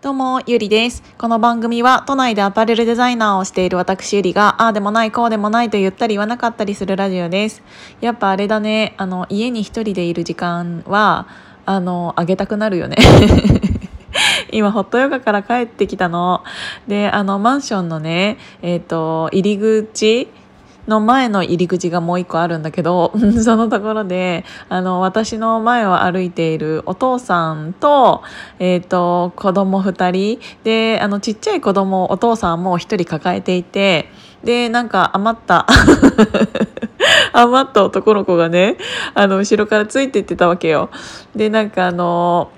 どうも、ゆりです。この番組は都内でアパレルデザイナーをしている私ゆりが、ああでもない、こうでもないと言ったり言わなかったりするラジオです。やっぱあれだね、あの、家に一人でいる時間は、あの、あげたくなるよね。今、ホットヨガから帰ってきたの。で、あの、マンションのね、えっ、ー、と、入り口、の前の入り口がもう一個あるんだけど そのところであの私の前を歩いているお父さんと,、えーと、子供2人であのちっちゃい子供お父さんも1人抱えていてでなんか余った 余った男の子がねあの後ろからついていってたわけよ。でなんかあの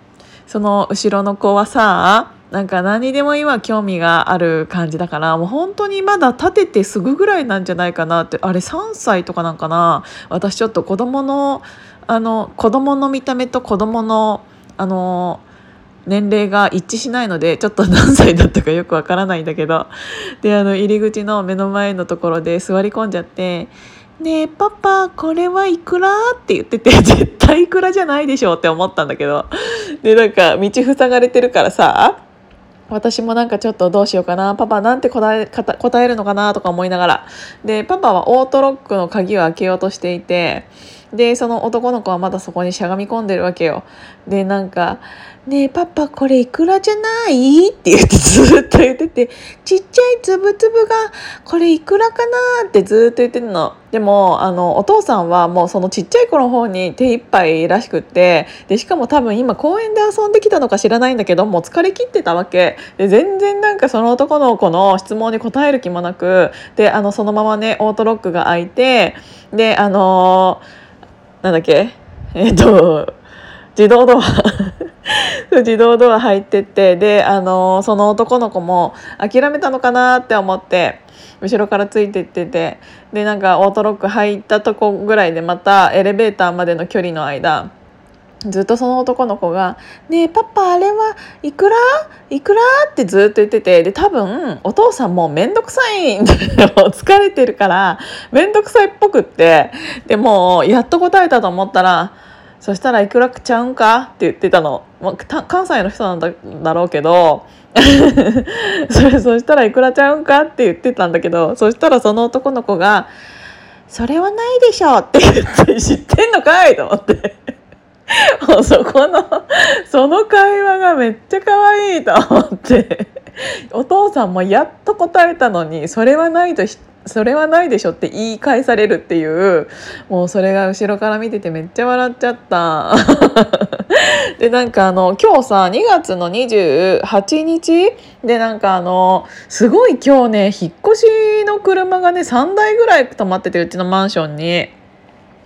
その後ろの子はさなんか何にでも今興味がある感じだからもう本当にまだ立ててすぐぐらいなんじゃないかなってあれ3歳とかなんかな？私ちょっと子供のあの子供の見た目と子供のあの年齢が一致しないのでちょっと何歳だったかよくわからないんだけど。であの入り口の目の前のところで座り込んじゃって「ねえパパこれはいくら?」って言ってて 絶対いくらじゃないでしょって思ったんだけど。でなんか道塞がれてるからさ私もなんかちょっとどうしようかなパパなんて答え答えるのかなとか思いながら。でパパはオートロックの鍵を開けようとしていてでその男の子はまだそこにしゃがみ込んでるわけよ。でなんか「ねえパパこれいくらじゃない?」って言ってずっと言ってて「ちっちゃいつぶつぶがこれいくらかな?」ってずっと言ってるの。でもあのお父さんはもうそのちっちゃい子の方に手一杯らしくって。でしかも多分今公園で遊んできたのか知らないんだけどもう疲れ切ってたわけ。で全然なんかその男の子の質問に答える気もなく。であのそのままねオートロックが開いて。であのーなんだっけ？えっ、と自動ドア。自動ドア入ってってであのその男の子も諦めたのかなって思って後ろからついてっててでなんかオートロック入ったとこぐらいでまたエレベーターまでの距離の間ずっとその男の子が「ねえパパあれはいくら？いくら?」ってずっと言っててで多分お父さんも面倒くさい 疲れてるから面倒くさいっぽくってでもやっと答えたと思ったら「そしたらいくらくちゃうんか?」って言ってたの、まあ、関西の人なんだだろうけど それそしたらいくらちゃうんか？って言ってたんだけどそしたらその男の子が「それはないでしょ」って言って知ってんのかい？と思って。も うそこのその会話がめっちゃ可愛いと思ってお父さんもやっと答えたのにそれはないとそれはないでしょって言い返されるっていうもうそれが後ろから見ててめっちゃ笑っちゃった でなんかあの今日さ2月の28日でなんかあのすごい今日ね引っ越しの車がね3台ぐらい止まっててうちのマンションに。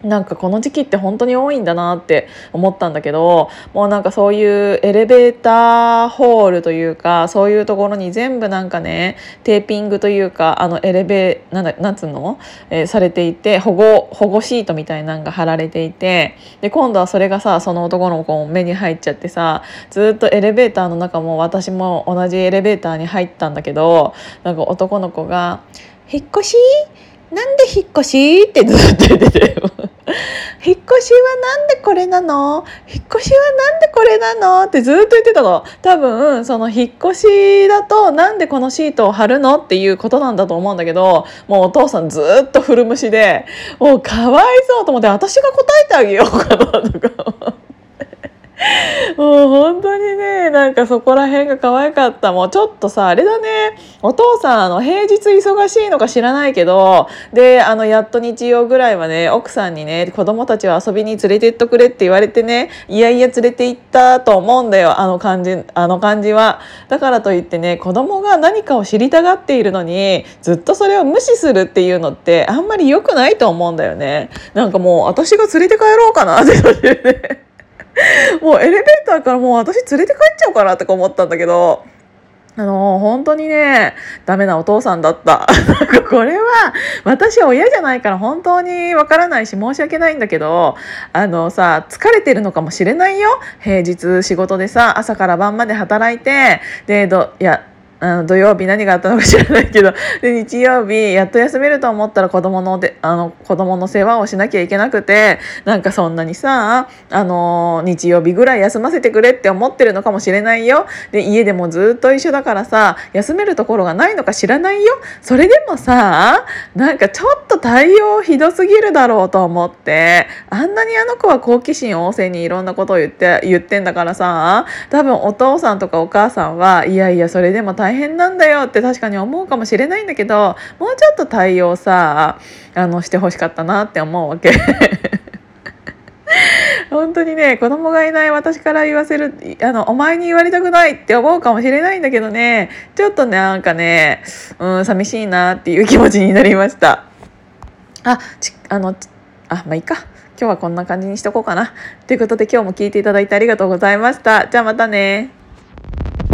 なんかこの時期って本当に多いんだなって思ったんだけどもうなんかそういうエレベーターホールというかそういうところに全部なんかねテーピングというかあのエレベーなんだなんつうの、えー、されていて保護保護シートみたいなのが貼られていてで今度はそれがさその男の子も目に入っちゃってさずっとエレベーターの中も私も同じエレベーターに入ったんだけどなんか男の子が「引っ越し？なんで引っ越し?」ってずっと言ってて越しはなんでこれなの？引っ越しはなんでこれなの？ってずっと言ってたの。多分その引っ越しだとなんでこのシートを貼るの？っていうことなんだと思うんだけどもうお父さんずっと古虫でもうかわいそうと思って私が答えてあげようかなとか。もう本当にねなんかそこら辺が可愛かった。もうちょっとさあれだね。お父さんあの平日忙しいのか知らないけどであのやっと日曜ぐらいはね奥さんにね子供たちを遊びに連れてっとくれって言われてねいやいや連れて行ったと思うんだよ。あの感じあの感じは。だからといってね子供が何かを知りたがっているのにずっとそれを無視するっていうのってあんまり良くないと思うんだよね。なんかもう私が連れて帰ろうかなってね。もうエレベーターからもう私連れて帰っちゃおうかなとか思ったんだけど、あの本当にね、ダメなお父さんだった。これは、私は親じゃないから本当にわからないし申し訳ないんだけど、あのさ、疲れてるのかもしれないよ。平日仕事でさ、朝から晩まで働いて、で、ど、いや、あの土曜日何があったのか知らないけど で日曜日やっと休めると思ったら子供のであの子供の世話をしなきゃいけなくてなんかそんなにさあの日曜日ぐらい休ませてくれって思ってるのかもしれないよ。で家でもずっと一緒だからさ休めるところがないのか知らないよ。それでもさなんかちょっと対応ひどすぎるだろうと思ってあんなにあの子は好奇心旺盛にいろんなことを言って言ってんだからさ多分お父さんとかお母さんはいやいやそれでも大変大変なんだよって確かに思うかもしれないんだけどもうちょっと対応さあのしてほしかったなって思うわけ。本当にね子供がいない私から言わせるあのお前に言われたくないって思うかもしれないんだけどね。ちょっとねなんかねうん寂しいなっていう気持ちになりました。あちあのあまあいいか。今日はこんな感じにしとこうかな。ということで今日も聞いていただいてありがとうございました。じゃあまたね。